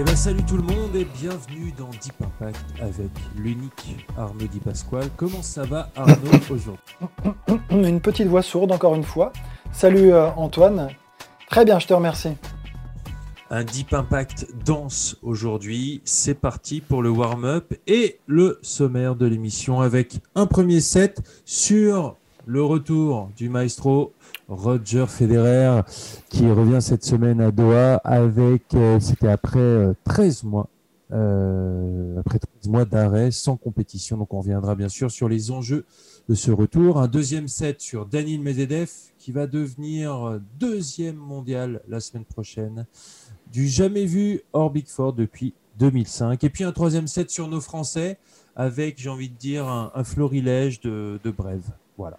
Eh bien salut tout le monde et bienvenue dans Deep Impact avec l'unique Arnaud Di Pasquale. Comment ça va Arnaud aujourd'hui? Une petite voix sourde encore une fois. Salut euh, Antoine. Très bien, je te remercie. Un Deep Impact dense aujourd'hui. C'est parti pour le warm-up et le sommaire de l'émission avec un premier set sur le retour du maestro Roger Federer qui revient cette semaine à Doha avec, euh, c'était après 13 euh, mois, euh, après 13 mois d'arrêt sans compétition. Donc on reviendra bien sûr sur les enjeux de ce retour. Un deuxième set sur Daniel Medvedev qui va devenir deuxième mondial la semaine prochaine. Du jamais vu hors Big Four depuis 2005. Et puis un troisième set sur nos Français avec, j'ai envie de dire, un, florilège de, de brèves. Voilà.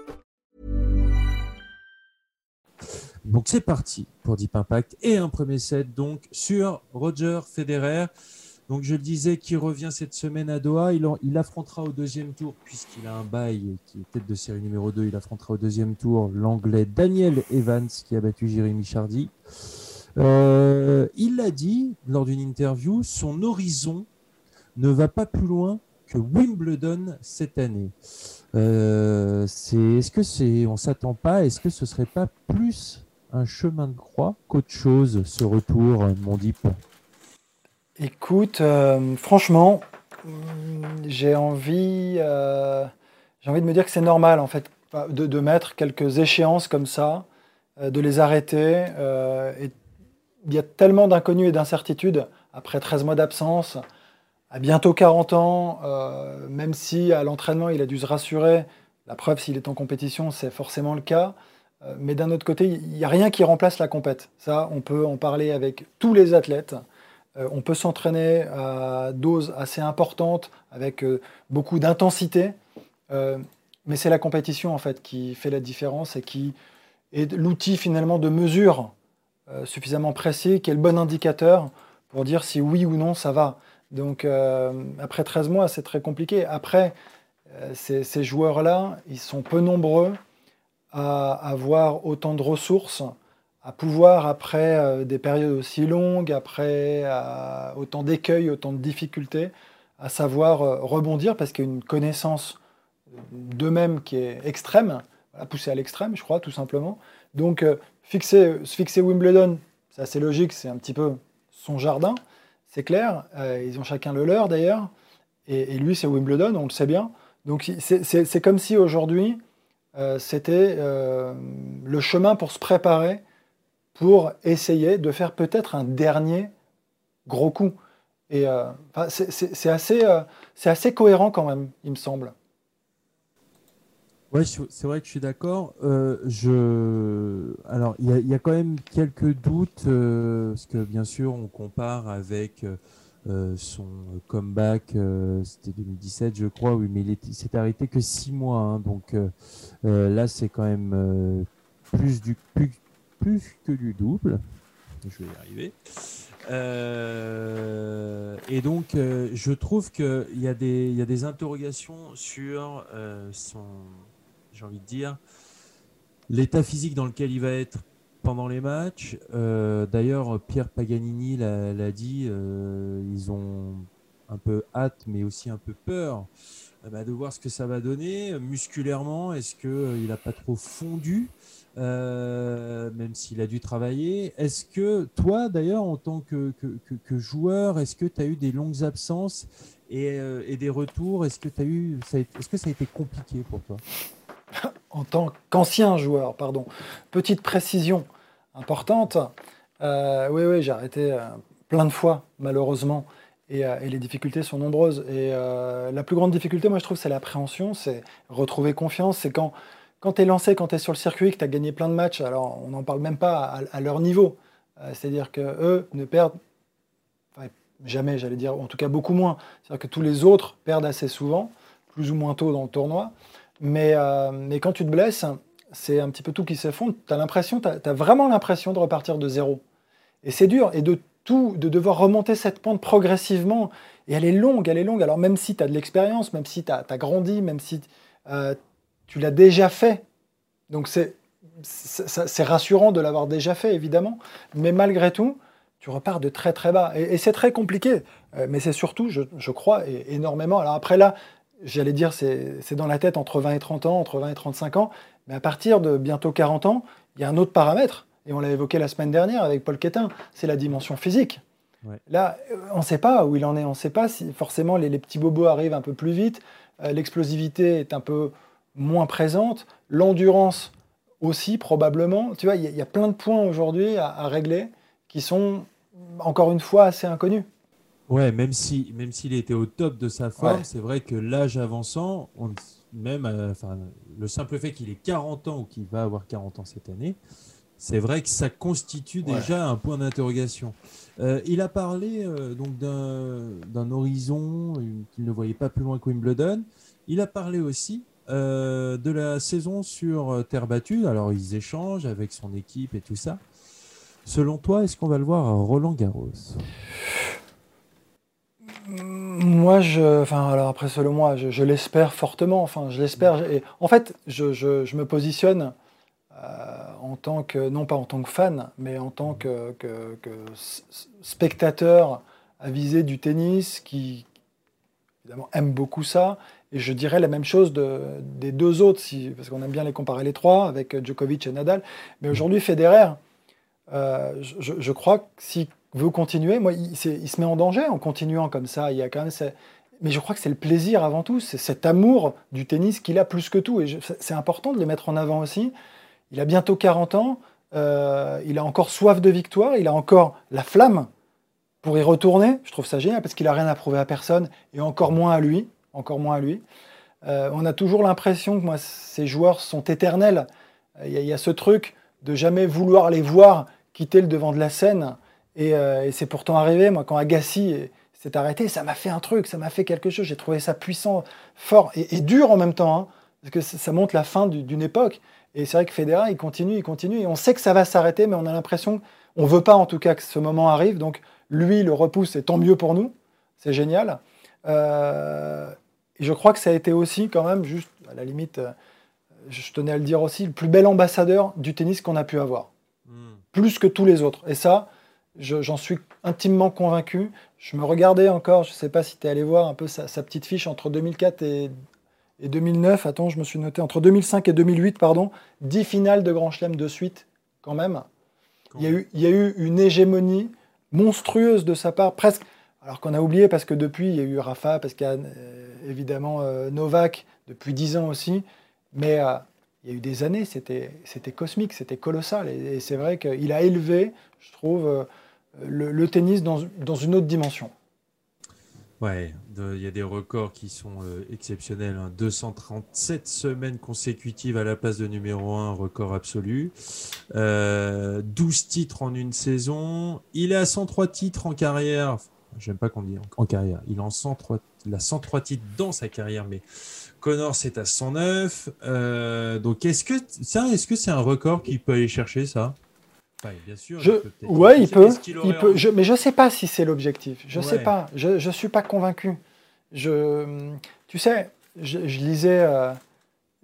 Donc c'est parti pour Deep Impact et un premier set donc sur Roger Federer. Donc je le disais qui revient cette semaine à Doha, il, affrontera au deuxième tour puisqu'il a un bail qui est tête de série numéro 2, il affrontera au deuxième tour l'anglais Daniel Evans qui a battu Jérémy Chardy. Euh, il l'a dit lors d'une interview, son horizon ne va pas plus loin que Wimbledon cette année. Euh, c'est, est-ce que c'est, on s'attend pas, est-ce que ce serait pas plus un chemin de croix qu'autre chose, ce retour, mon Deep Écoute, euh, franchement, j'ai envie, euh, j'ai envie de me dire que c'est normal en fait de, mettre quelques échéances comme ça, euh, de les arrêter. il y a tellement d'inconnus et d'incertitudes après 13 mois d'absence, à bientôt 40 ans, même si à l'entraînement il a dû se rassurer. La preuve, s'il est en compétition, c'est forcément le cas. Euh, Mais d'un autre côté, il n'y a rien qui remplace la compète. Ça, on peut en parler avec tous les athlètes. Euh, on peut s'entraîner à doses assez importantes, avec euh, beaucoup d'intensité. Mais c'est la compétition en fait qui fait la différence et qui est l'outil finalement de mesure suffisamment précis, qui est le bon indicateur pour dire si oui ou non ça va. Donc après 13 mois, c'est très compliqué. Après, ces joueurs-là, ils sont peu nombreux à avoir autant de ressources, à pouvoir, après euh, des périodes aussi longues, après autant d'écueils, autant de difficultés, à savoir euh, rebondir parce qu'il y a une connaissance d'eux-mêmes qui est extrême, à pousser à l'extrême, je crois, tout simplement. Donc, euh, fixer, se fixer Wimbledon, c'est assez logique, c'est un petit peu son jardin, c'est clair. Ils ont chacun le leur d'ailleurs. Et, lui, c'est Wimbledon, on le sait bien. Donc, c'est- comme si aujourd'hui, c'était euh, le chemin pour se préparer pour essayer de faire peut-être un dernier gros coup. Et euh, c'est- assez, euh, assez cohérent quand même, il me semble. Ouais, c'est vrai que je suis d'accord. Euh, je... Alors, il y y a quand même quelques doutes, euh, parce que bien sûr, on compare avec euh, son comeback, euh, c'était 2017, je crois, oui, mais il, s'est arrêté que six mois. hein, donc euh, là, c'est quand même plus, que du double. Je vais y arriver. Et donc, je trouve qu'il y, y a des interrogations sur son, j'ai envie de dire, l'état physique dans lequel il va être pendant les matchs. Euh, D'ailleurs, Pierre Paganini l'a dit, euh, ils ont un peu hâte, mais aussi un peu peur euh, bah, de voir ce que ça va donner. Musculairement, est-ce qu'il n'a pas trop fondu même s'il a dû travailler? Est-ce que toi, d'ailleurs, en tant que, joueur, est-ce que tu as eu des longues absences et, des retours? Est-ce que, est-ce que ça a été compliqué pour toi? En tant qu'ancien joueur, pardon. Petite précision importante. Euh, oui, oui, j'ai arrêté euh, plein de fois, malheureusement, et, euh, et les difficultés sont nombreuses. Et la plus grande difficulté, moi, je trouve, c'est l'appréhension, c'est retrouver confiance. C'est quand, quand tu es lancé, quand tu es sur le circuit, que tu as gagné plein de matchs, alors on n'en parle même pas à, à leur niveau. C'est-à-dire que eux ne perdent jamais, j'allais dire, en tout cas beaucoup moins. C'est-à-dire que tous les autres perdent assez souvent, plus ou moins tôt dans le tournoi. Mais, mais quand tu te blesses, c'est un petit peu tout qui s'effondre. Tu as l'impression, tu vraiment l'impression de repartir de zéro. Et c'est dur. Et de tout, de devoir remonter cette pente progressivement. Et elle est longue, elle est longue. Alors même si tu as de l'expérience, même si tu as, grandi, même si euh, tu l'as déjà fait. Donc c'est rassurant de l'avoir déjà fait, évidemment. Mais malgré tout, tu repars de très très bas. Et, c'est très compliqué. Euh, mais c'est surtout, je, crois, énormément. Alors après là, j'allais dire, c'est dans la tête entre 20 et 30 ans, entre 20 et 35 ans. Mais à partir de bientôt 40 ans, il y a un autre paramètre, et on l'a évoqué la semaine dernière avec Paul Quétin, c'est la dimension physique. Là, euh, on ne sait pas où il en est, on ne sait pas si forcément les, petits bobos arrivent un peu plus vite, euh, l'explosivité est un peu moins présente, l'endurance aussi probablement. Tu vois, il y, a plein de points aujourd'hui à, régler qui sont encore une fois assez inconnus. Ouais, même si même s'il était au top de sa forme, c'est vrai que l'âge avançant, on, même euh, enfin, le simple fait qu'il ait 40 ans ou qu'il va avoir 40 ans cette année, c'est vrai que ça constitue déjà un point d'interrogation. Euh, il a parlé euh, donc d'un horizon qu'il ne voyait pas plus loin que Wimbledon. Il a parlé aussi de la saison sur terre battue. Alors ils échangent avec son équipe et tout ça. Selon toi, est-ce qu'on va le voir à Roland Garros moi, je, enfin, alors après, selon moi, je, l'espère fortement. Enfin, je l'espère. En fait, je, je me positionne euh, en tant que, non pas en tant que fan, mais en tant que, spectateur avisé du tennis qui, évidemment, aime beaucoup ça. Et je dirais la même chose de, des deux autres, parce qu'on aime bien les comparer les trois, avec Djokovic et Nadal. Mais aujourd'hui, Federer, euh, je, je, crois que si veut continuer. Moi, il, il, se met en danger en continuant comme ça. Il y a quand même Mais je crois que c'est le plaisir avant tout, c'est cet amour du tennis qu'il a plus que tout. Et c'est important de le mettre en avant aussi. Il a bientôt 40 ans, euh, il a encore soif de victoire, il a encore la flamme pour y retourner. Je trouve ça génial parce qu'il a rien à prouver à personne et encore moins à lui. Encore moins à lui. Euh, on a toujours l'impression que moi, ces joueurs sont éternels. Il y, a, ce truc de jamais vouloir les voir quitter le devant de la scène. Euh, et, c'est pourtant arrivé, moi, quand Agassi s'est arrêté, ça m'a fait un truc, ça m'a fait quelque chose. J'ai trouvé ça puissant, fort et, dur en même temps, hein, parce que ça montre la fin d'une époque. Et c'est vrai que Federer, il continue, il continue, et on sait que ça va s'arrêter, mais on a l'impression, on veut pas en tout cas que ce moment arrive. Donc lui le repousse, et tant mieux pour nous, c'est génial. Euh, et je crois que ça a été aussi quand même, juste à la limite, euh, je tenais à le dire aussi, le plus bel ambassadeur du tennis qu'on a pu avoir, hmm. plus que tous les autres. Et ça, J'en suis intimement convaincu. Je me regardais encore, je ne sais pas si tu es allé voir un peu sa, petite fiche entre 2004 et, 2009. Attends, je me suis noté entre 2005 et 2008, pardon, 10 finales de Grand Chelem de suite, quand même. Il y, a eu, il y, a eu, une hégémonie monstrueuse de sa part, presque. Alors qu'on a oublié parce que depuis, il y a eu Rafa, parce qu'il y a euh, évidemment euh, Novak depuis 10 ans aussi. Mais euh, il y a eu des années, c'était cosmique, c'était colossal. Et, c'est vrai qu'il a élevé, je trouve, le, tennis dans, une autre dimension. Ouais, il y a des records qui sont euh, exceptionnels. 237 hein. semaines consécutives à la place de numéro 1, record absolu. 12 euh, titres en une saison. Il est à 103 titres en carrière. J'aime pas qu'on dise en, carrière. Il, en 103, il a 103 titres dans sa carrière, mais Connor c'est à 109. Euh, donc est-ce que c'est un record qu'il peut aller chercher ça? Bien sûr. Je, il ouais, il peut. Il peut je, mais je ne sais pas si c'est l'objectif. Je ne sais pas. Je ne suis pas convaincu. Je, tu sais, je, lisais euh,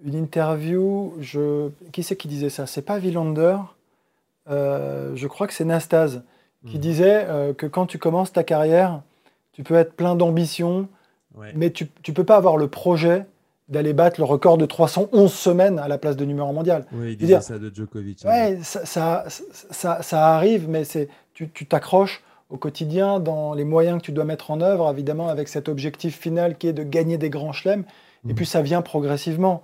une interview. Je, qui c'est qui disait ça? C'est pas Villander. Euh, je crois que c'est Nastase qui hmm. disait euh, que quand tu commences ta carrière, tu peux être plein d'ambition, mais tu ne peux pas avoir le projet d'aller battre le record de 311 semaines à la place de numéro mondial. Oui, il disait ça de Djokovic. Ouais, ça, ça, ça, arrive, mais tu t'accroches au quotidien dans les moyens que tu dois mettre en œuvre, évidemment avec cet objectif final qui est de gagner des grands chelems, et mhm. puis ça vient progressivement.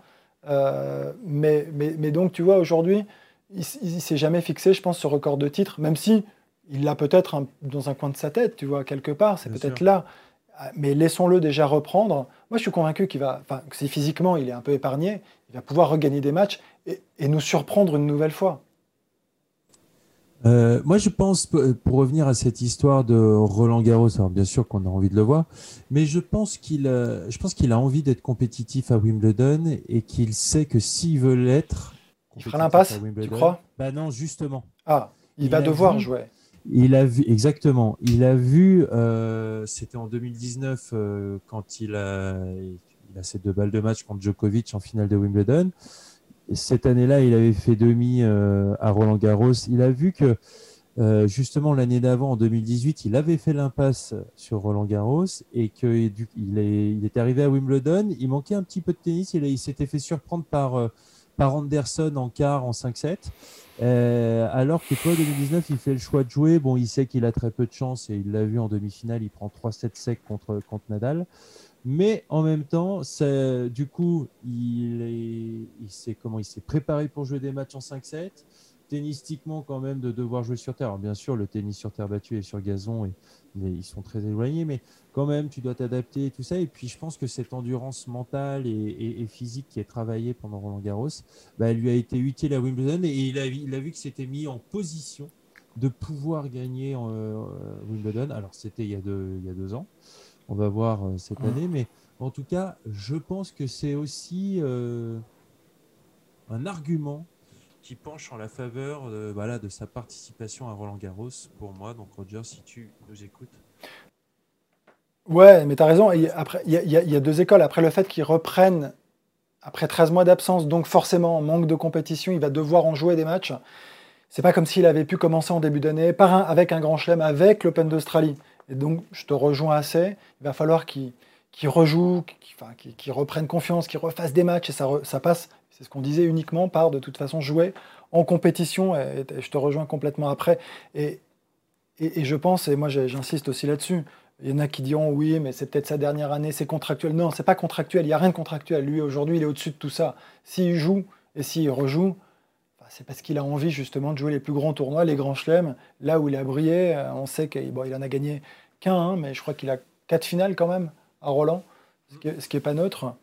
Euh, mais, mais, mais, donc, tu vois, aujourd'hui, il ne s'est jamais fixé, je pense, ce record de titre, même si il l'a peut-être dans un coin de sa tête, tu vois, quelque part, c'est peut-être là. Ah, mais laissons-le déjà reprendre. Moi, je suis convaincu qu'il va, enfin, que si physiquement il est un peu épargné, il va pouvoir regagner des matchs et, nous surprendre une nouvelle fois. Euh, moi, je pense, pour revenir à cette histoire de Roland Garros, alors bien sûr qu'on a envie de le voir, mais je pense qu'il, euh, je pense qu'il a envie d'être compétitif à Wimbledon et qu'il sait que s'il veut l'être, il fera l'impasse, tu crois? Bah non, justement. Ah, il, va devoir jouer. Il a vu exactement. Il a vu. Euh, c'était en 2019 quand il a, il a ses deux balles de match contre Djokovic en finale de Wimbledon cette année-là, il avait fait demi euh, à Roland Garros. Il a vu que euh, justement l'année d'avant, en 2018, il avait fait l'impasse sur Roland Garros et qu'il il est, arrivé à Wimbledon. Il manquait un petit peu de tennis. Il, s'était fait surprendre par, euh, par Anderson en quart, en 5-7. Alors que toi, 2019, il fait le choix de jouer. Bon, il sait qu'il a très peu de chance et il l'a vu en demi-finale. Il prend 3-7 secs contre, contre Nadal. Mais en même temps, du coup, il, sait comment il s'est préparé pour jouer des matchs en 5-7. Tennistiquement, quand même, de devoir jouer sur terre. Alors, bien sûr, le tennis sur terre battue et sur gazon, et, ils sont très éloignés, mais quand même, tu dois t'adapter et tout ça. Et puis, je pense que cette endurance mentale et, physique qui est travaillée pendant Roland Garros, bah, elle lui a été utile à Wimbledon et il a, il a vu que c'était mis en position de pouvoir gagner en, euh, Wimbledon. Alors, c'était il, y a il y a deux ans. On va voir euh, cette année, mais en tout cas, je pense que c'est aussi euh, un argument qui penche en la faveur de, voilà, de sa participation à Roland Garros pour moi. Donc Roger, si tu nous écoutes. Ouais, mais tu as raison. Il y, a deux écoles. Après le fait qu'ils reprennent après 13 mois d'absence, donc forcément, manque de compétition, il va devoir en jouer des matchs. C'est pas comme s'il avait pu commencer en début d'année par un, avec un grand chelem, avec l'Open d'Australie. Et donc, je te rejoins assez. Il va falloir qu'il rejoue, qu'il reprenne confiance, qu'il refasse des matchs. Et ça passe, c'est ce qu'on disait uniquement, par de toute façon jouer en compétition. Et, je te rejoins complètement après. Et, et, je pense, et moi j'insiste aussi là-dessus, il y en a qui diront oui, mais c'est peut-être sa dernière année, c'est contractuel. Non, c'est pas contractuel, il n'y a rien de contractuel. Lui, aujourd'hui, il est au-dessus de tout ça. S'il joue et s'il rejoue, c'est parce qu'il a envie justement de jouer les plus grands tournois, les grands chelems, là où il a brillé. Euh, on sait qu'il bon, en a gagné qu'un, mais je crois qu'il a quatre finales quand même à Roland, ce qui n'est est pas neutre.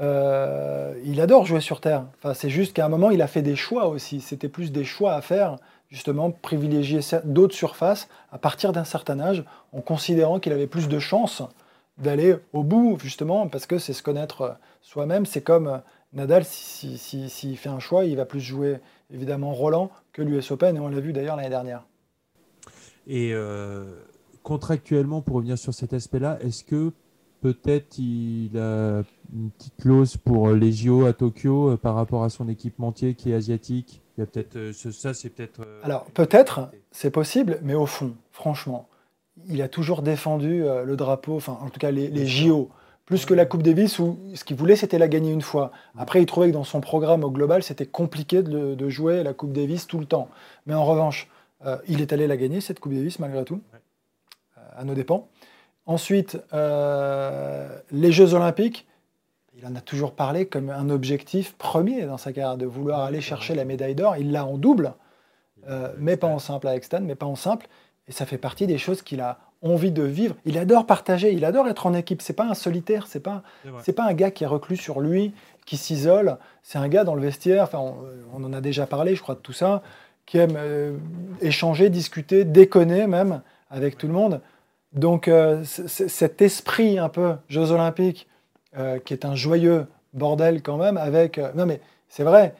Euh, il adore jouer sur terre. Enfin, c'est juste qu'à un moment, il a fait des choix aussi. C'était plus des choix à faire, justement, privilégier d'autres surfaces à partir d'un certain âge, en considérant qu'il avait plus de chances d'aller au bout, justement, parce que c'est se connaître soi-même. C'est comme Nadal, s'il si, si, fait un choix, il va plus jouer évidemment Roland que l'US Open, et on l'a vu d'ailleurs l'année dernière. Et euh, contractuellement, pour revenir sur cet aspect-là, est-ce que peut-être il a une petite clause pour les JO à Tokyo euh, par rapport à son équipementier qui est asiatique Il y a peut-être euh, ça, c'est peut-être. Alors peut-être, c'est possible, mais au fond, franchement, il a toujours défendu le drapeau, enfin en tout cas les, les JO plus que la Coupe Davis où ce qu'il voulait c'était la gagner une fois. Après il trouvait que dans son programme au global c'était compliqué de, jouer la Coupe Davis tout le temps. Mais en revanche, euh, il est allé la gagner cette Coupe Davis malgré tout, euh, à nos dépens. Ensuite, euh, les Jeux Olympiques, il en a toujours parlé comme un objectif premier dans sa carrière, de vouloir aller chercher la médaille d'or. Il l'a en double, mais pas en simple avec Stan, mais pas en simple. Et ça fait partie des choses qu'il a envie de vivre. Il adore partager, il adore être en équipe. C'est pas un solitaire, c'est pas c'est pas un gars qui est reclus sur lui, qui s'isole. C'est un gars dans le vestiaire. Enfin, on, en a déjà parlé, je crois, de tout ça, qui aime euh, échanger, discuter, déconner même avec tout le monde. Donc euh, cet esprit un peu Jeux Olympiques, euh, qui est un joyeux bordel quand même, avec non mais c'est vrai,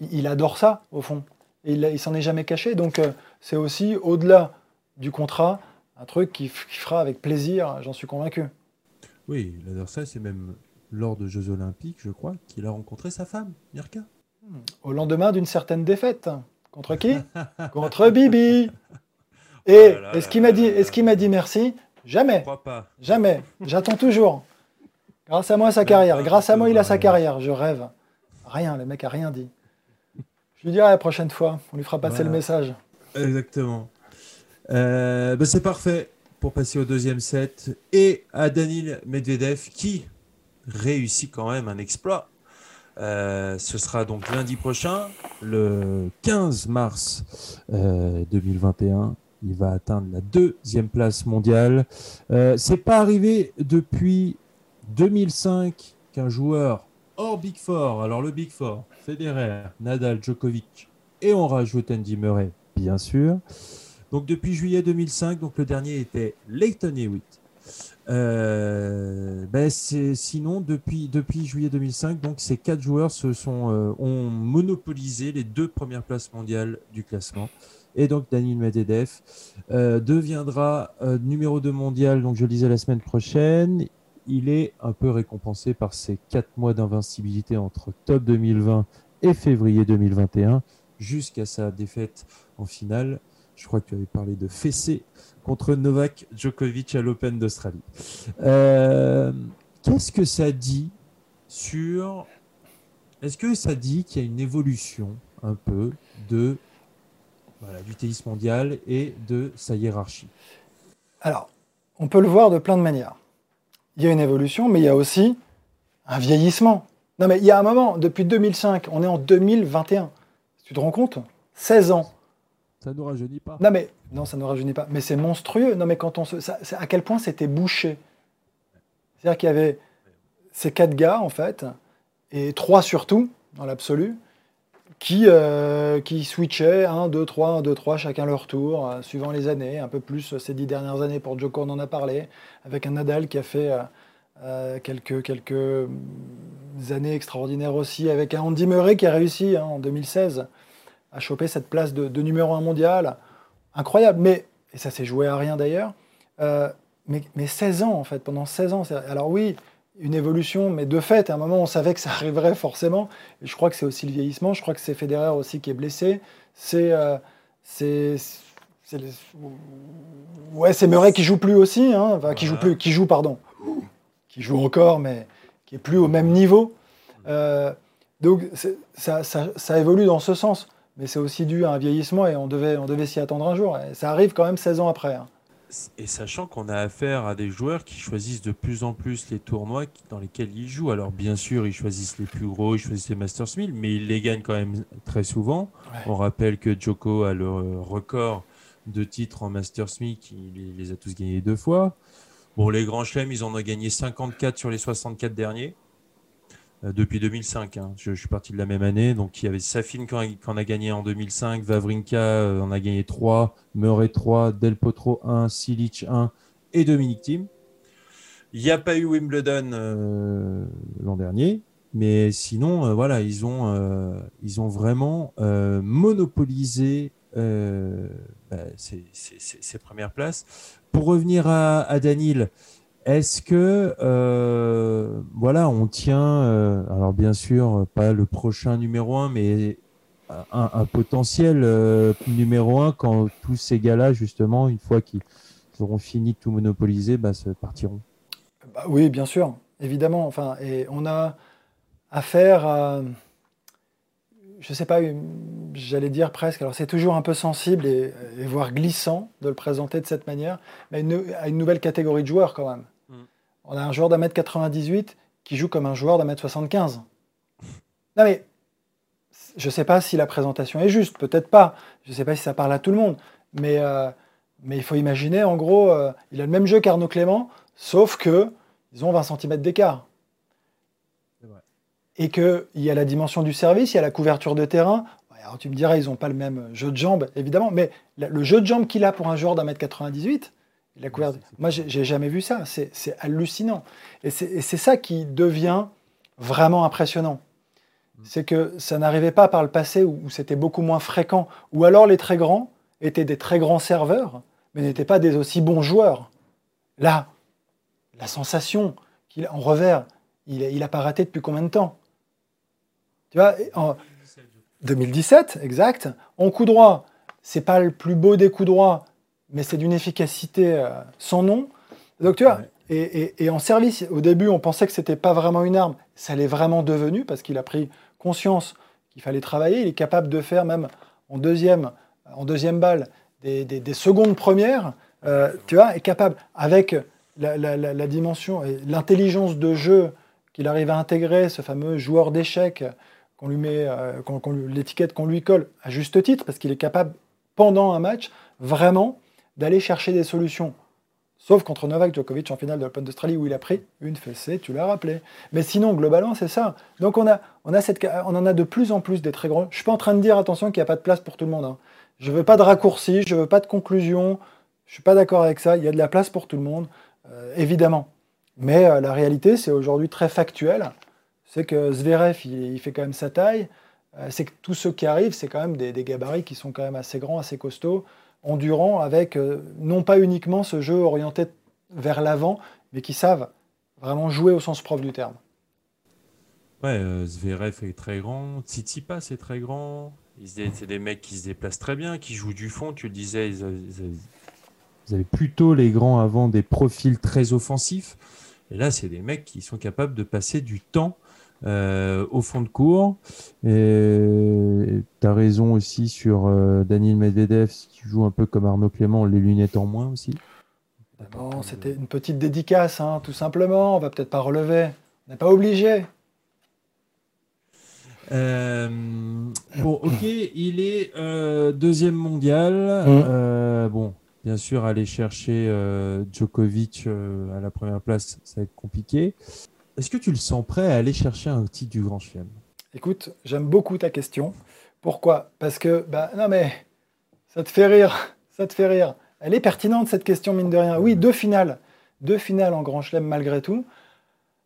il adore ça au fond. Il, il s'en est jamais caché. Donc c'est aussi au-delà du contrat un truc qui, fera avec plaisir, j'en suis convaincu. Oui, il adore ça, c'est même lors de Jeux Olympiques, je crois, qu'il a rencontré sa femme, Mirka. Hmm. Au lendemain d'une certaine défaite. Contre qui? Contre Bibi. Et oh est-ce qu'il m'a dit, est qu'il m'a dit merci Jamais. pas. Jamais. J'attends toujours. Grâce à moi, sa carrière. Grâce à moi, il a sa carrière. Je rêve. Rien, le mec a rien dit. Je lui dirai la prochaine fois. On lui fera passer le message. Exactement. Euh, ben, c'est parfait pour passer au deuxième set et à Danil Medvedev qui réussit quand même un exploit. Euh, ce sera donc lundi prochain, le 15 mars 2021. Euh, Il va atteindre la deuxième place mondiale. c'est pas arrivé depuis 2005 qu'un joueur hors Big Four, alors le Big Four, Federer, Nadal, Djokovic, et on rajoute Andy Murray, bien sûr. Donc depuis juillet 2005, donc le dernier était Leighton Hewitt. Euh, ben, sinon, depuis, juillet 2005, donc ces quatre joueurs euh, ont monopolisé les deux premières places mondiales du classement. Et donc Daniel Medvedev euh, deviendra numéro 2 mondial, donc je le disais la semaine prochaine. Il est un peu récompensé par ses quatre mois d'invincibilité entre octobre 2020 et février 2021, jusqu'à sa défaite en finale. Je crois que tu avais parlé de fessé contre Novak Djokovic à l'Open d'Australie. Euh, qu'est-ce que ça dit sur. Est-ce que ça dit qu'il y a une évolution un peu de du tennis mondial et de sa hiérarchie Alors, on peut le voir de plein de manières. Il y a une évolution, mais il y a aussi un vieillissement. Non, mais il y a un moment, depuis 2005, on est en 2021. Tu te rends compte? 16 ans. Ça ne rajeunit pas. Non, mais non, ça ne rajeunit pas. Mais c'est monstrueux. Non, mais quand on se, à quel point c'était bouché? C'est-à-dire qu'il y avait ces quatre gars, en fait, et trois surtout, dans l'absolu, qui, euh, qui switchaient 1, 2, 3, 1, 2, 3, chacun leur tour, euh, suivant les années, un peu plus ces dix dernières années pour Joko, on en a parlé, avec un Nadal qui a fait euh, quelques, quelques années extraordinaires aussi, avec un Andy Murray qui a réussi hein, en 2016 à choper cette place de, numéro un mondial. Incroyable, mais, et ça s'est joué à rien d'ailleurs, euh, mais, mais, 16 ans en fait, pendant 16 ans. Alors oui, une évolution, mais de fait, à un moment, on savait que ça arriverait forcément. Et je crois que c'est aussi le vieillissement, je crois que c'est Federer aussi qui est blessé. C'est. Euh, c'est ouais, c'est Murray qui joue plus aussi, hein, enfin, qui joue plus, qui joue pardon, qui joue encore, mais qui est plus au même niveau. Euh, donc ça, ça, ça, évolue dans ce sens mais c'est aussi dû à un vieillissement et on devait, on devait s'y attendre un jour. Et ça arrive quand même 16 ans après. Hein. Et sachant qu'on a affaire à des joueurs qui choisissent de plus en plus les tournois dans lesquels ils jouent. Alors bien sûr, ils choisissent les plus gros, ils choisissent les Masters 1000, mais ils les gagnent quand même très souvent. On rappelle que Joko a le record de titres en Masters 1000, il les a tous gagnés deux fois. Bon, les grands chelems, ils en ont gagné 54 sur les 64 derniers. Euh, depuis 2005. Hein. Je, suis parti de la même année. Donc il y avait Safin qui en a, gagné en 2005, Vavrinka euh, en a gagné 3, Murray 3, Del Potro 1, Silic 1 et Dominique Thiem. Il n'y a pas eu Wimbledon euh, l'an dernier, mais sinon, voilà, ils ont, ils ont vraiment monopolisé bah, ces, premières places. Pour revenir à, à Danil, est-ce que euh, voilà, on tient, euh, alors bien sûr pas le prochain numéro 1, mais un, potentiel euh, numéro 1 quand tous ces gars-là, justement, une fois qu'ils auront fini de tout monopoliser, bah, se partiront bah Oui, bien sûr, évidemment. Enfin, et on a affaire à, je sais pas, j'allais dire presque, alors c'est toujours un peu sensible et, voire glissant de le présenter de cette manière, mais à une nouvelle catégorie de joueurs quand même. Mm. On a un joueur d'un mètre 98 qui joue comme un joueur d'un mètre 75. Non mais, je ne sais pas si la présentation est juste, peut-être pas, je ne sais pas si ça parle à tout le monde, mais, euh, mais il faut imaginer, en gros, euh, il a le même jeu qu'Arnaud Clément, sauf que ils ont 20 cm d'écart et qu'il y a la dimension du service, il y a la couverture de terrain. Alors tu me diras, ils n'ont pas le même jeu de jambes, évidemment, mais le jeu de jambes qu'il a pour un joueur d'un mètre 98, la couverture, moi j'ai jamais vu ça, c'est hallucinant. Et c'est ça qui devient vraiment impressionnant. Mm. C'est que ça n'arrivait pas par le passé où, c'était beaucoup moins fréquent, ou alors les très grands étaient des très grands serveurs, mais n'étaient pas des aussi bons joueurs. Là, la sensation qu'il en revers, il, il a pas raté depuis combien de temps? Tu vois, en 2017, exact. En coup droit, c'est pas le plus beau des coups droits, mais c'est d'une efficacité euh, sans nom. Donc tu vois, et, en service, au début, on pensait que c'était pas vraiment une arme. Ça l'est vraiment devenu parce qu'il a pris conscience qu'il fallait travailler. Il est capable de faire même en deuxième, en deuxième balle des, secondes premières. Euh, tu vois, est capable avec la, la dimension et l'intelligence de jeu qu'il arrive à intégrer, ce fameux joueur d'échecs qu'on lui met, euh, l'étiquette qu'on lui colle à juste titre, parce qu'il est capable, pendant un match, vraiment d'aller chercher des solutions Sauf contre Novak Djokovic en finale de l'Open d'Australie où il a pris une fessée, tu l'as rappelé. Mais sinon, globalement, c'est ça. Donc on, a, on, a cette, on en a de plus en plus des très grands. Je suis pas en train de dire, attention, qu'il n'y a pas de place pour tout le monde. Hein. Je veux pas de raccourci, je veux pas de conclusion. Je suis pas d'accord avec ça. Il y a de la place pour tout le monde, euh, évidemment. Mais euh, la réalité, c'est aujourd'hui très factuel. C'est que Zverev, il, fait quand même sa taille. Euh, c'est que tous ceux qui arrivent, c'est quand même des, gabarits qui sont quand même assez grands, assez costauds endurants, avec euh, non pas uniquement ce jeu orienté vers l'avant, mais qui savent vraiment jouer au sens propre du terme. Ouais, euh, Zverev est très grand, Tsitsipas est très grand. C'est des mecs qui se déplacent très bien, qui jouent du fond. Tu le disais, ils avaient, plutôt les grands avant des profils très offensifs. Et là, c'est des mecs qui sont capables de passer du temps euh, au fond de cours. Et tu as raison aussi sur euh, Daniel Medvedev, si tu joues un peu comme Arnaud Clément, les lunettes en moins aussi. Bon, c'était une petite dédicace, hein, tout simplement. On va peut-être pas relever. On n'est pas obligé. Euh, bon, ok, il est deuxième mondial. Mmh. bon, bien sûr, aller chercher Djokovic à la première place, ça va être compliqué. Est-ce que tu le sens prêt à aller chercher un titre du Grand Chelem? Écoute, j'aime beaucoup ta question. Pourquoi? Parce que, bah, non mais, ça te fait rire, ça te fait rire. Elle est pertinente cette question, mine de rien. Oui, deux finales, deux finales en Grand Chelem malgré tout.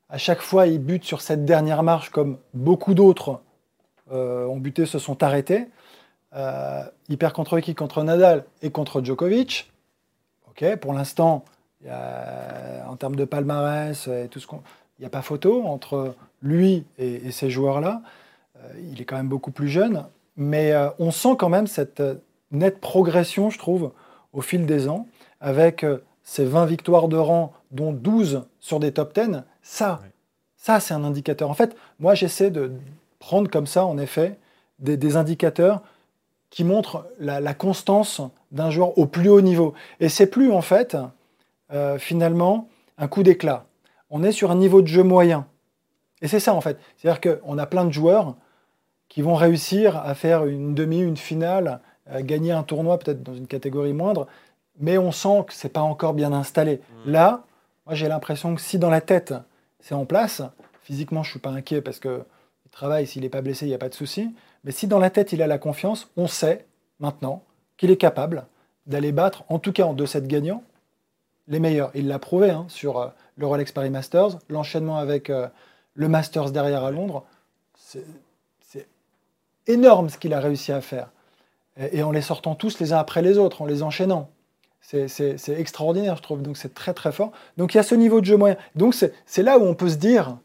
À chaque fois, il bute sur cette dernière marche, comme beaucoup d'autres euh, ont buté, se sont arrêtés. Euh, il perd contre qui? Contre Nadal et contre Djokovic. Ok, pour l'instant, en termes de palmarès et tout ce qu'on il n'y a pas photo entre lui et, ces joueurs-là. Euh, il est quand même beaucoup plus jeune, mais euh, on sent quand même cette euh, nette progression, je trouve, au fil des ans, avec ces 20 victoires de rang, dont 12 sur des top 10. Ça, ça c'est un indicateur. En fait, moi, j'essaie de prendre comme ça, en effet, des, indicateurs qui montrent la, constance d'un joueur au plus haut niveau. Et c'est plus, en fait, finalement, un coup d'éclat on est sur un niveau de jeu moyen. Et c'est ça en fait. C'est-à-dire qu'on a plein de joueurs qui vont réussir à faire une demi, une finale, à gagner un tournoi peut-être dans une catégorie moindre, mais on sent que c'est pas encore bien installé. Mmh. Là, moi j'ai l'impression que si dans la tête c'est en place, physiquement je suis pas inquiet parce que il travaille, s'il n'est pas blessé, il n'y a pas de souci, mais si dans la tête il a la confiance, on sait maintenant qu'il est capable d'aller battre, en tout cas en 2-7 gagnants, les meilleurs. Il l'a prouvé hein, sur euh, le Rolex Paris Masters, l'enchaînement avec euh, le Masters derrière à Londres, c'est énorme ce qu'il a réussi à faire. Et, en les sortant tous les uns après les autres, en les enchaînant. C'est extraordinaire, je trouve. Donc c'est très très fort. Donc il y a ce niveau de jeu moyen. Donc c'est là où on peut se dire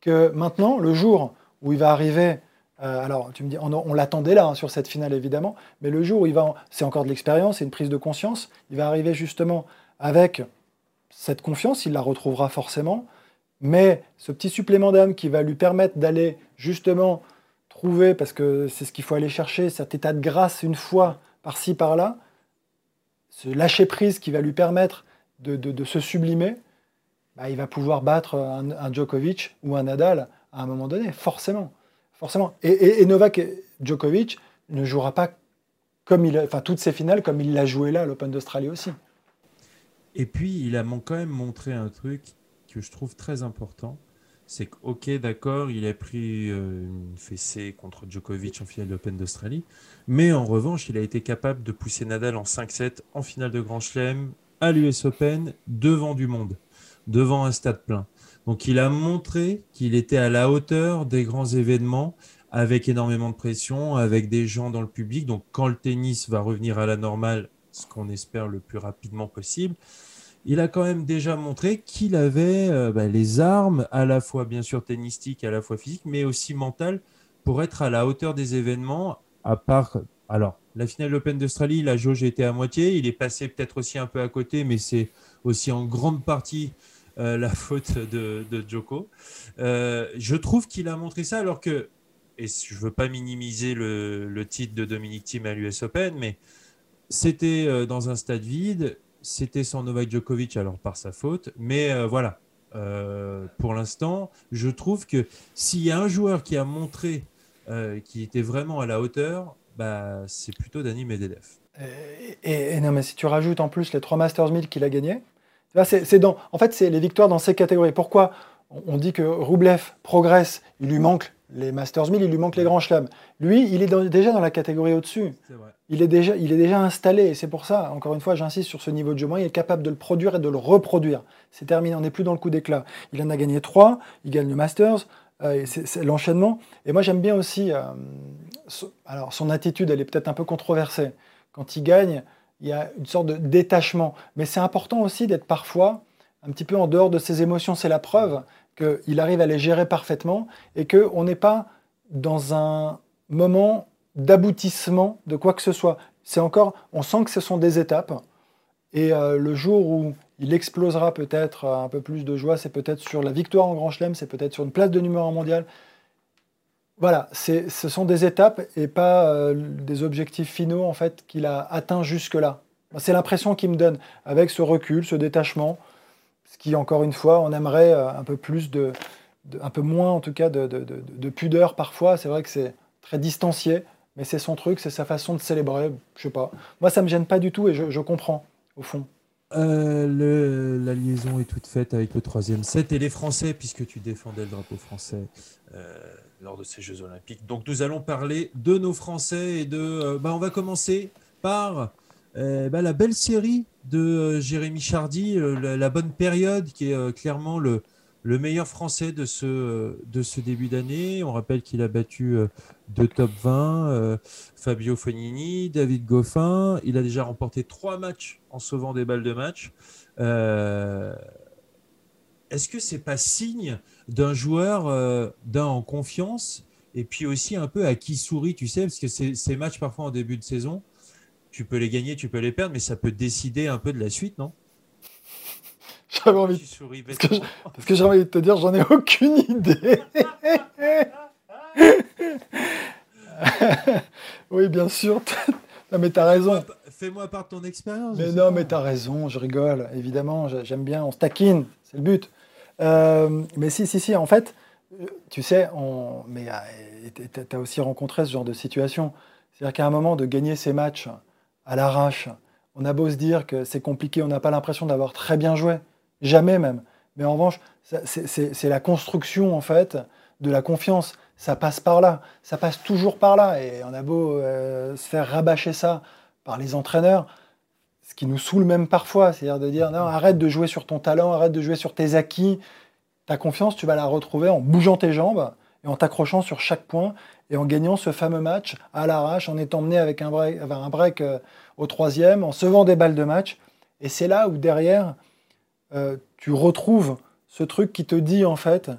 que maintenant, le jour où il va arriver, euh, alors tu me dis, on, l'attendait là hein, sur cette finale évidemment, mais le jour où il va, c'est encore de l'expérience, c'est une prise de conscience, il va arriver justement avec cette confiance, il la retrouvera forcément, mais ce petit supplément d'âme qui va lui permettre d'aller justement trouver, parce que c'est ce qu'il faut aller chercher, cet état de grâce une fois par-ci, par-là, ce lâcher-prise qui va lui permettre de, se sublimer, bah, il va pouvoir battre un, Djokovic ou un Nadal à un moment donné, forcément. forcément. Et, Novak Djokovic ne jouera pas comme il, enfin toutes ses finales comme il l'a joué là à l'Open d'Australie aussi. Et puis, il a quand même montré un truc que je trouve très important. C'est que, ok, d'accord, il a pris euh, une fessée contre Djokovic en finale d'Open d'Australie. Mais en revanche, il a été capable de pousser Nadal en 5-7 en finale de Grand Chelem à l'US Open devant du monde, devant un stade plein. Donc, il a montré qu'il était à la hauteur des grands événements avec énormément de pression, avec des gens dans le public. Donc, quand le tennis va revenir à la normale, ce qu'on espère le plus rapidement possible, il a quand même déjà montré qu'il avait euh, bah, les armes, à la fois bien sûr tennistiques, à la fois physiques, mais aussi mentales, pour être à la hauteur des événements, à part... Alors, la finale Open d'Australie, la jauge était à moitié, il est passé peut-être aussi un peu à côté, mais c'est aussi en grande partie euh, la faute de, Joko. Euh, je trouve qu'il a montré ça alors que, et je ne veux pas minimiser le, le titre de Dominique Thiem à l'US Open, mais c'était euh, dans un stade vide, c'était sans Novak Djokovic, alors par sa faute, mais euh, voilà. Euh, pour l'instant, je trouve que s'il y a un joueur qui a montré qu'il était vraiment à la hauteur, bah, c'est plutôt Dani Medvedev. Et, non, mais si tu rajoutes en plus les trois Masters 1000 qu'il a gagnés, en fait, c'est les victoires dans ces catégories. Pourquoi on dit que Roublev progresse Il lui manque les Masters 1000, il lui manque les grands chelems. Lui, il est déjà dans la catégorie au-dessus. Il est déjà, il est déjà installé. Et c'est pour ça, encore une fois, j'insiste sur ce niveau de jeu. Moi, il est capable de le produire et de le reproduire. C'est terminé, on n'est plus dans le coup d'éclat. Il en a gagné trois, il gagne le Masters, euh, c'est l'enchaînement. Et moi, j'aime bien aussi. Euh, alors, son attitude, elle est peut-être un peu controversée. Quand il gagne, il y a une sorte de détachement. Mais c'est important aussi d'être parfois un petit peu en dehors de ses émotions. C'est la preuve qu'il arrive à les gérer parfaitement et qu'on n'est pas dans un moment d'aboutissement de quoi que ce soit. C'est encore, on sent que ce sont des étapes. Et euh, le jour où il explosera peut-être un peu plus de joie, c'est peut-être sur la victoire en Grand Chelem, c'est peut-être sur une place de numéro 1 mondial. Voilà, ce sont des étapes et pas euh, des objectifs finaux en fait qu'il a atteints jusque-là. C'est l'impression qu'il me donne avec ce recul, ce détachement, ce qui encore une fois, on aimerait euh, un peu plus de, un peu moins en tout cas de, pudeur parfois. C'est vrai que c'est très distancié, mais c'est son truc, c'est sa façon de célébrer. Je sais pas. Moi, ça me gêne pas du tout et je, comprends au fond. Euh, la liaison est toute faite avec le troisième set et les Français, puisque tu défendais le drapeau français lors de ces Jeux Olympiques. Donc nous allons parler de nos Français et de... Euh, bah, on va commencer par euh, bah, la belle série de euh, Jérémy Chardy, la, bonne période qui est clairement le, le meilleur Français de ce, début d'année. On rappelle qu'il a battu deux top 20, Fabio Fognini, David Goffin. Il a déjà remporté trois matchs en sauvant des balles de match. Est-ce que c'est pas signe d'un joueur euh, d'un en confiance et puis aussi un peu à qui sourit, tu sais, parce que ces, matchs parfois en début de saison, tu peux les gagner, tu peux les perdre, mais ça peut décider un peu de la suite, non? J'avais envie. De... Parce, que parce que j'ai envie de te dire, j'en ai aucune idée. oui, bien sûr. non, mais t'as raison. Fais-moi part de ton expérience. Mais non, mais t'as raison, je rigole. Évidemment, j'aime bien, on se taquine, c'est le but. Euh, mais si, si, si, en fait, tu sais, on, mais euh, tu as aussi rencontré ce genre de situation. C'est-à-dire qu'à un moment, de gagner ces matchs à l'arrache, on a beau se dire que c'est compliqué, on n'a pas l'impression d'avoir très bien joué, jamais même. Mais en revanche, c'est la construction, en fait, de la confiance. Ça passe par là, ça passe toujours par là. Et on a beau euh, se faire rabâcher ça par les entraîneurs, ce qui nous saoule même parfois, c'est-à-dire de dire non, arrête de jouer sur ton talent, arrête de jouer sur tes acquis. Ta confiance, tu vas la retrouver en bougeant tes jambes et en t'accrochant sur chaque point et en gagnant ce fameux match à l'arrache, en étant mené avec un break, euh, au troisième, en sevant des balles de match. Et c'est là où derrière, euh, tu retrouves ce truc qui te dit en fait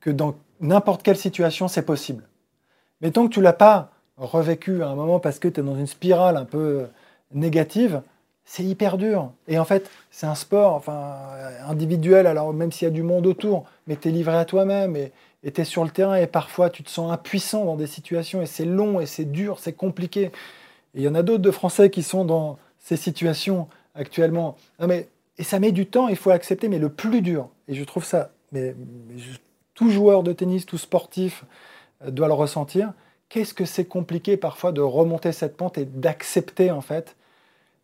que dans n'importe quelle situation, c'est possible. Mais tant que tu l'as pas revécu à un moment parce que tu es dans une spirale un peu négative, c'est hyper dur. Et en fait, c'est un sport individuel, alors même s'il y a du monde autour, mais tu es livré à toi-même tu es sur le terrain et parfois tu te sens impuissant dans des situations et c'est long et c'est dur, c'est compliqué. Et il y en a d'autres de Français qui sont dans ces situations actuellement. mais, et ça met du temps, il faut accepter, mais le plus dur, et je trouve ça, mais, tout joueur de tennis, tout sportif euh, doit le ressentir, qu'est-ce que c'est compliqué parfois de remonter cette pente et d'accepter en fait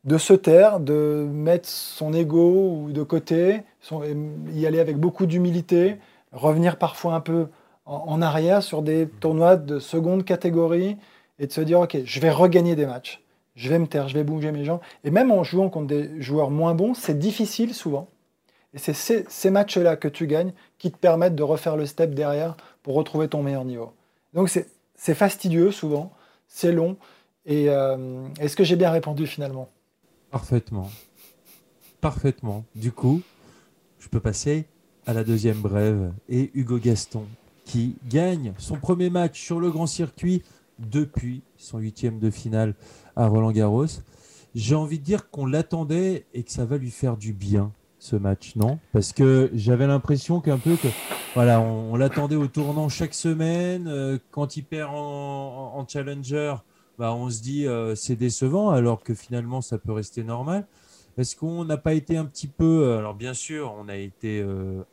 de se taire, de mettre son ego de côté, y aller avec beaucoup d'humilité, revenir parfois un peu en, arrière sur des tournois de seconde catégorie et de se dire ok, je vais regagner des matchs, je vais me taire, je vais bouger mes jambes. Et même en jouant contre des joueurs moins bons, c'est difficile souvent. Et c'est ces, matchs-là que tu gagnes qui te permettent de refaire le step derrière pour retrouver ton meilleur niveau. Donc c'est c'est fastidieux souvent, c'est long. Et euh, est-ce que j'ai bien répondu finalement? Parfaitement. Parfaitement. Du coup, je peux passer à la deuxième brève et Hugo Gaston qui gagne son premier match sur le grand circuit depuis son huitième de finale à Roland Garros. J'ai envie de dire qu'on l'attendait et que ça va lui faire du bien ce match, non? Parce que j'avais l'impression qu'un peu que voilà, on, l'attendait au tournant chaque semaine. Euh, quand il perd en, challenger, bah, on se dit euh, c'est décevant, alors que finalement ça peut rester normal. Est-ce qu'on n'a pas été un petit peu, euh, alors bien sûr, on a été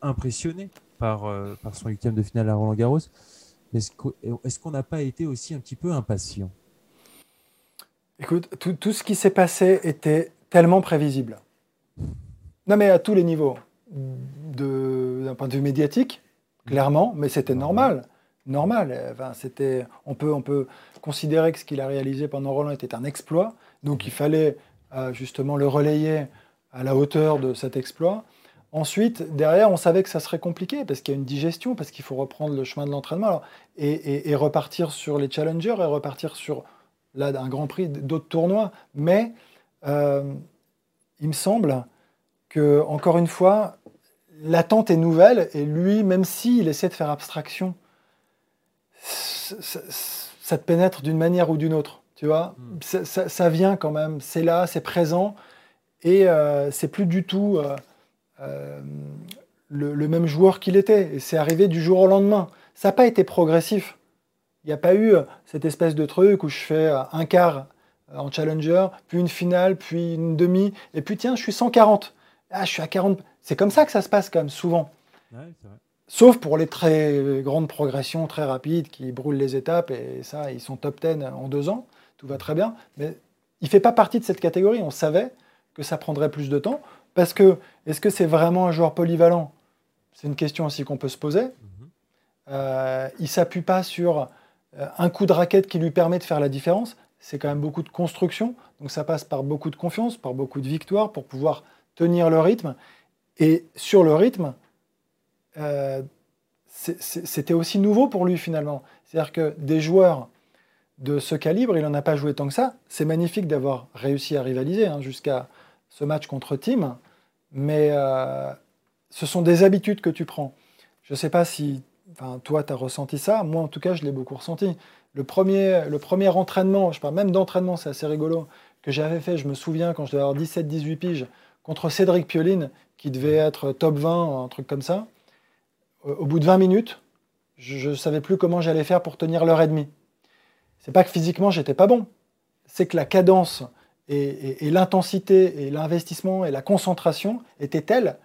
impressionné par, par son huitième de finale à Roland Garros. Est-ce qu'on n'a pas été aussi un petit peu impatient? Écoute, tout, tout ce qui s'est passé était tellement prévisible. Non, mais à tous les niveaux. De- D'un point de vue médiatique, clairement, mais c'était normal. Normal. Enfin, c'était, on, peut, on peut considérer que ce qu'il a réalisé pendant Roland était un exploit. Donc il fallait justement le relayer à la hauteur de cet exploit. Ensuite, derrière, on savait que ça serait compliqué parce qu'il y a une digestion, parce qu'il faut reprendre le chemin de l'entraînement et, repartir sur les challengers et repartir sur là, un grand prix d'autres tournois. Mais euh, il me semble que, encore une fois, l'attente est nouvelle et lui, même s'il essaie de faire abstraction, ça te pénètre d'une manière ou d'une autre. Tu vois, ça, ça- ça vient quand même, c'est là, c'est présent et euh, c'est plus du tout euh, euh, le, le même joueur qu'il était. Et c'est arrivé du jour au lendemain. Ça n'a pas été progressif. Il n'y a pas eu cette espèce de truc où je fais un quart en challenger, puis une finale, puis une demi, et puis tiens, je suis 140. Ah, je suis à 40. C'est comme ça que ça se passe quand même souvent. Ouais, c'est vrai. Sauf pour les très grandes progressions très rapides qui brûlent les étapes, et ça, ils sont top 10 en deux ans, tout va très bien. Mais il ne fait pas partie de cette catégorie. On savait que ça prendrait plus de temps, parce que est-ce que c'est vraiment un joueur polyvalent? C'est une question aussi qu'on peut se poser. Euh, il ne s'appuie pas sur euh, un coup de raquette qui lui permet de faire la différence. C'est quand même beaucoup de construction, donc ça passe par beaucoup de confiance, par beaucoup de victoires pour pouvoir tenir le rythme. Et sur le rythme, euh, c'était aussi nouveau pour lui finalement. C'est-à-dire que des joueurs de ce calibre, il n'en a pas joué tant que ça. C'est magnifique d'avoir réussi à rivaliser hein, jusqu'à ce match contre Team, mais euh, ce sont des habitudes que tu prends. Je ne sais pas si toi, tu as ressenti ça. Moi, en tout cas, je l'ai beaucoup ressenti. Le premier, le premier entraînement, je parle même d'entraînement, c'est assez rigolo, que j'avais fait, je me souviens, quand je devais avoir 17-18 piges, contre Cédric Pioline, qui devait être top 20, un truc comme ça. Au au bout de 20 minutes, je ne savais plus comment j'allais faire pour tenir l'heure et demie. C'est pas que physiquement, j'étais pas bon. C'est que la cadence et, l'intensité et l'investissement et la concentration étaient telles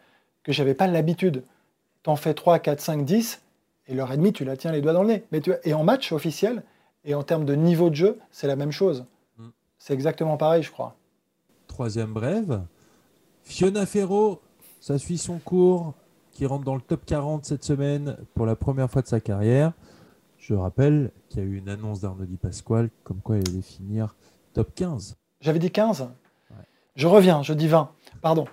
que j'avais pas l'habitude. T'en fais 3, 4, 5, 10, et l'heure et demie, tu la tiens les doigts dans le nez. Mais tu et en match officiel, et en termes de niveau de jeu, c'est la même chose. Mm. C'est exactement pareil, je crois. Troisième brève. Fiona Ferro, ça suit son cours, qui rentre dans le top 40 cette semaine pour la première fois de sa carrière. Je rappelle qu'il y a eu une annonce d'Arnaud Di Pasquale comme quoi elle allait finir top 15. J'avais dit 15 Je reviens, je dis 20. Pardon.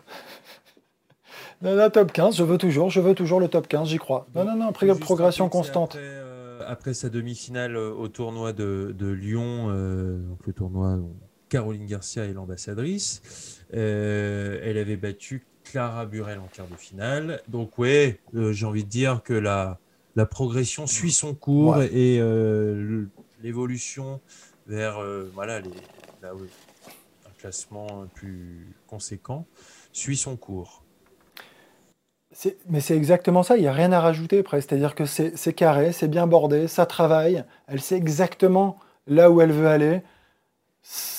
Non, non, top 15, je veux toujours, je veux toujours le top 15, j'y crois. Non, non, non, progression constante. Après, euh, après sa demi-finale euh, au tournoi de, de Lyon, euh, donc le tournoi où Caroline Garcia est l'ambassadrice, euh, elle avait battu Clara Burel en quart de finale. Donc ouais, j'ai envie de dire que la, la progression suit son cours Ouais. et euh, l'évolution vers euh, voilà, les, là un classement plus conséquent suit son cours. Mais c'est exactement ça, il n'y a rien à rajouter presque. C'est-à-dire que c'est carré, c'est bien bordé, ça travaille, elle sait exactement là où elle veut aller.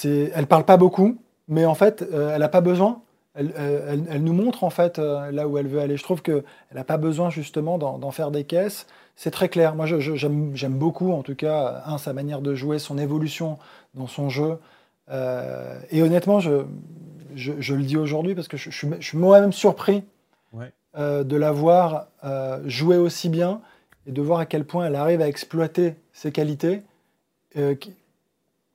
Elle parle pas beaucoup, mais en fait, euh, elle n'a pas besoin. Elle, euh, elle- elle nous montre en fait euh, là où elle veut aller. Je trouve qu'elle n'a pas besoin justement d'en faire des caisses. C'est très clair. Moi, j'aime beaucoup en tout cas, un, sa manière de jouer, son évolution dans son jeu. Euh, et honnêtement, je, je, je le dis aujourd'hui parce que je, je suis, moi-même surpris Ouais. euh, de la voir euh, jouer aussi bien et de voir à quel point elle arrive à exploiter ses qualités euh,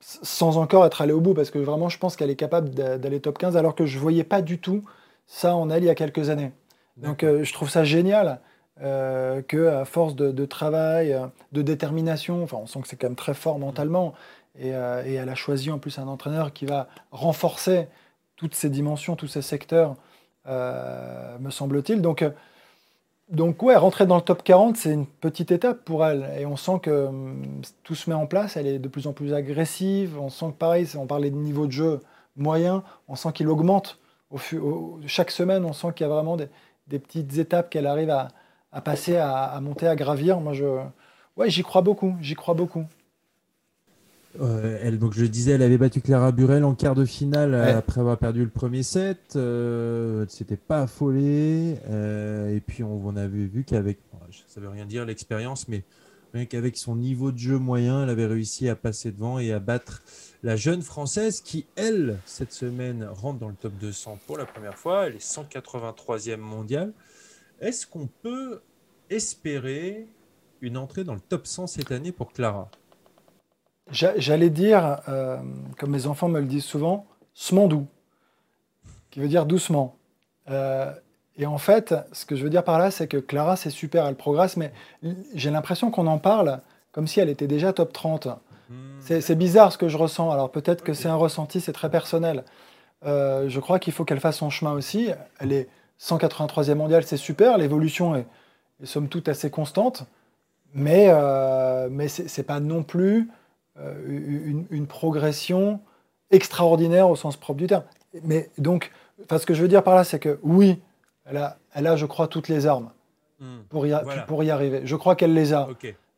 sans encore être allée au bout, parce que vraiment je pense qu'elle est capable d'a- d'aller top 15, alors que je ne voyais pas du tout ça en elle il y a quelques années. Donc euh, je trouve ça génial euh, que à force de, de travail, euh, de détermination, enfin on sent que c'est quand même très fort mentalement, et, euh, et elle a choisi en plus un entraîneur qui va renforcer toutes ces dimensions, tous ces secteurs, me semble-t-il. Donc, donc ouais, rentrer dans le top 40, c'est une petite étape pour elle. Et on sent que hum, tout se met en place, elle est de plus en plus agressive. On sent que pareil, on parlait de niveau de jeu moyen, on sent qu'il augmente. Chaque semaine, on sent qu'il y a vraiment des, petites étapes qu'elle arrive à, passer, à, monter, à gravir. Moi, je, j'y crois beaucoup, j'y crois beaucoup. Euh, elle, donc je le disais, elle avait battu Clara Burel en quart de finale Ouais. après avoir perdu le premier set. Euh, elle s'était pas affolée. Euh, et puis on, on avait vu qu'avec, ça veut rien dire l'expérience, mais Rien qu'avec son niveau de jeu moyen, elle avait réussi à passer devant et à battre la jeune française qui, elle, cette semaine, rentre dans le top 200 pour la première fois. Elle est 183e mondiale. Est-ce qu'on peut espérer une entrée dans le top 100 cette année pour Clara? J'allais dire, euh, comme mes enfants me le disent souvent, smandou, qui veut dire doucement. Euh, et en fait, ce que je veux dire par là, c'est que Clara, c'est super, elle progresse, mais j'ai l'impression qu'on en parle comme si elle était déjà top 30. Hmm. C'est bizarre ce que je ressens. Alors peut-être que c'est un ressenti, c'est très personnel. Euh, je crois qu'il faut qu'elle fasse son chemin aussi. Elle est 183e mondiale, c'est super. L'évolution est, somme toute assez constante. Mais, euh, mais ce n'est pas non plus euh, une, progression extraordinaire au sens propre du terme. Mais donc, ce que je veux dire par là, c'est que oui, elle a, elle a, je crois, toutes les armes hmm. pour, y pour y arriver. Je crois qu'elle les a.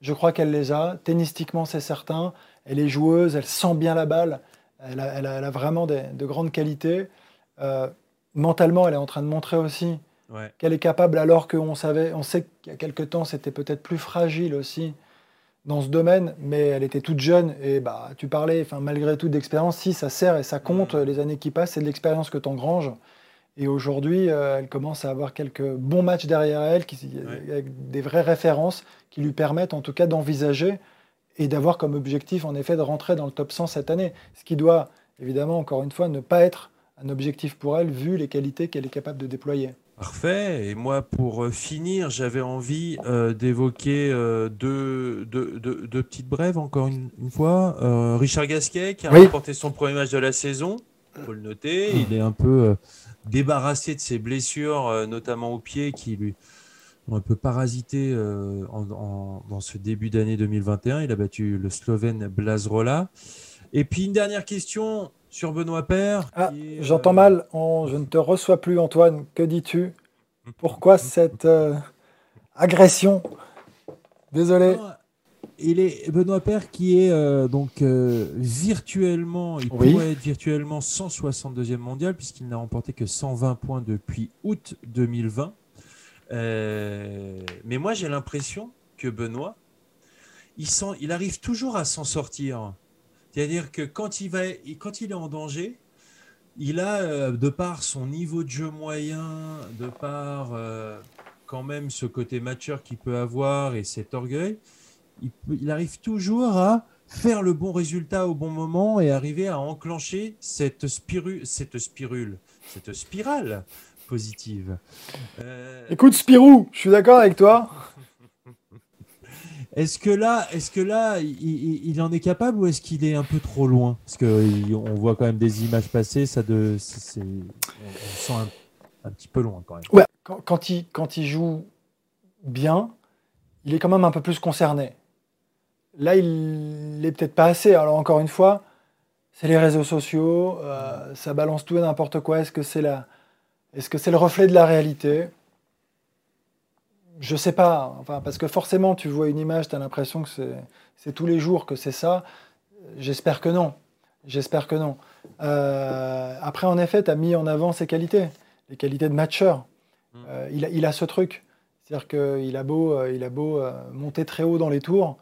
Je crois qu'elle les a. Tennistiquement, c'est certain. Elle est joueuse, elle sent bien la balle. Elle a, elle a, vraiment de grandes qualités. Euh, mentalement, elle est en train de montrer aussi qu'elle est capable, alors qu'on savait, on sait qu'il y a quelques temps, c'était peut-être plus fragile aussi dans ce domaine, mais elle était toute jeune et bah, tu parlais, enfin, malgré tout, d'expérience. Si, ça sert et ça compte, hmm. les années qui passent, c'est de l'expérience que tu engranges. Et aujourd'hui, euh, elle commence à avoir quelques bons matchs derrière elle, qui, avec des vraies références qui lui permettent en tout cas d'envisager et d'avoir comme objectif en effet de rentrer dans le top 100 cette année. Ce qui doit évidemment, encore une fois, ne pas être un objectif pour elle vu les qualités qu'elle est capable de déployer. Parfait. Et moi, pour euh, finir, j'avais envie euh, d'évoquer deux, petites brèves, encore une, fois. Richard Gasquet, qui a remporté son premier match de la saison, il faut le noter. Il est un peu débarrassé de ses blessures, euh, notamment au pied, qui lui ont un peu parasité euh, dans ce début d'année 2021. Il a battu le Slovène Blazrola. Et puis une dernière question sur Benoît Père. Ah, j'entends euh, mal. je ne te reçois plus, Antoine. Que dis-tu? Pourquoi cette agression? Désolé il est Benoît Père qui est euh, donc euh, virtuellement, il pourrait être virtuellement 162e mondial puisqu'il n'a remporté que 120 points depuis août 2020. Euh, mais moi j'ai l'impression que Benoît, il, sent, il arrive toujours à s'en sortir. C'est-à-dire que quand il, va, quand il est en danger, il a, de par son niveau de jeu moyen, de par quand même ce côté matcheur qu'il peut avoir et cet orgueil, il, arrive toujours à faire le bon résultat au bon moment et arriver à enclencher cette, spiru, cette spirule, cette spirale positive. Euh, Écoute Spirou, je suis d'accord avec toi. Est-ce que là, est-ce que là, il, en est capable ou est-ce qu'il est un peu trop loin? Parce que on voit quand même des images passées, ça de, on, sent un, petit peu loin quand même. Ouais, quand, il, quand il joue bien, il est quand même un peu plus concerné. Là, il n'est peut-être pas assez. Alors encore une fois, c'est les réseaux sociaux, euh, ça balance tout et n'importe quoi. Est-ce que c'est la... est-ce que c'est le reflet de la réalité? Je sais pas. Enfin, parce que forcément, tu vois une image, tu as l'impression que c'est tous les jours que c'est ça. J'espère que non. J'espère que non. Euh, après, en effet, tu as mis en avant ses qualités, les qualités de matcheur. Mmh. Euh, il, a, il, a, ce truc. C'est-à-dire qu'il a beau, il a beau monter très haut dans les tours,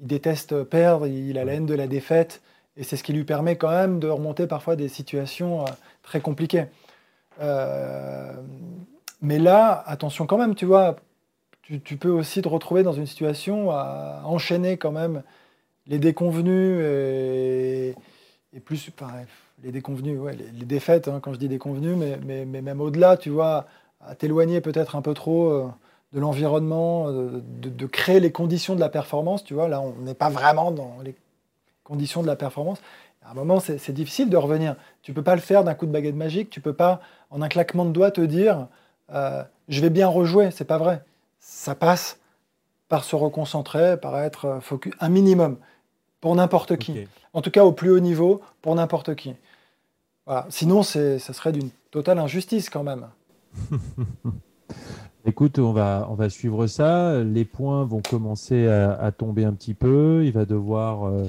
il déteste perdre, il a la haine de la défaite, et c'est ce qui lui permet quand même de remonter parfois des situations euh, très compliquées. Euh, mais là, attention quand même, tu vois, tu, peux aussi te retrouver dans une situation à enchaîner quand même les déconvenus et, plus, enfin, les déconvenus, les, défaites, hein, quand je dis déconvenus, mais même au-delà, tu vois, à t'éloigner peut-être un peu trop. Euh, de l'environnement, euh, de, créer les conditions de la performance. Tu vois, là, on n'est pas vraiment dans les conditions de la performance. À un moment, c'est difficile de revenir. Tu peux pas le faire d'un coup de baguette magique. Tu peux pas, en un claquement de doigts, te dire euh, je vais bien rejouer. C'est pas vrai. Ça passe par se reconcentrer, par être euh, focus un minimum pour n'importe qui. En tout cas, au plus haut niveau, pour n'importe qui. Voilà. Sinon, ça serait d'une totale injustice quand même. Écoute, on va, on va suivre ça. Les points vont commencer à, tomber un petit peu. Il va devoir euh,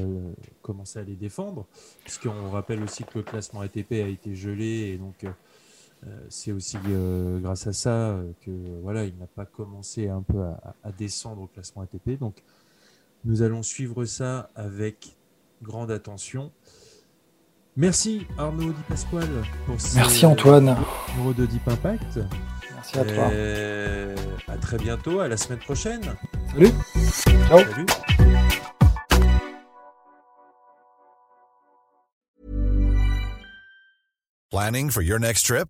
commencer à les défendre. Puisqu'on rappelle aussi que le classement ATP a été gelé. Et donc, euh, c'est aussi euh, grâce à ça que voilà, il n'a pas commencé un peu à, descendre au classement ATP. Donc, Nous allons suivre ça avec grande attention. Merci Arnaud Di Pasquale pour ce Merci Antoine. numéro de Deep Impact. Merci à toi. Euh, à très bientôt, à la semaine prochaine. Salut. Ciao. Salut. Planning for your next trip?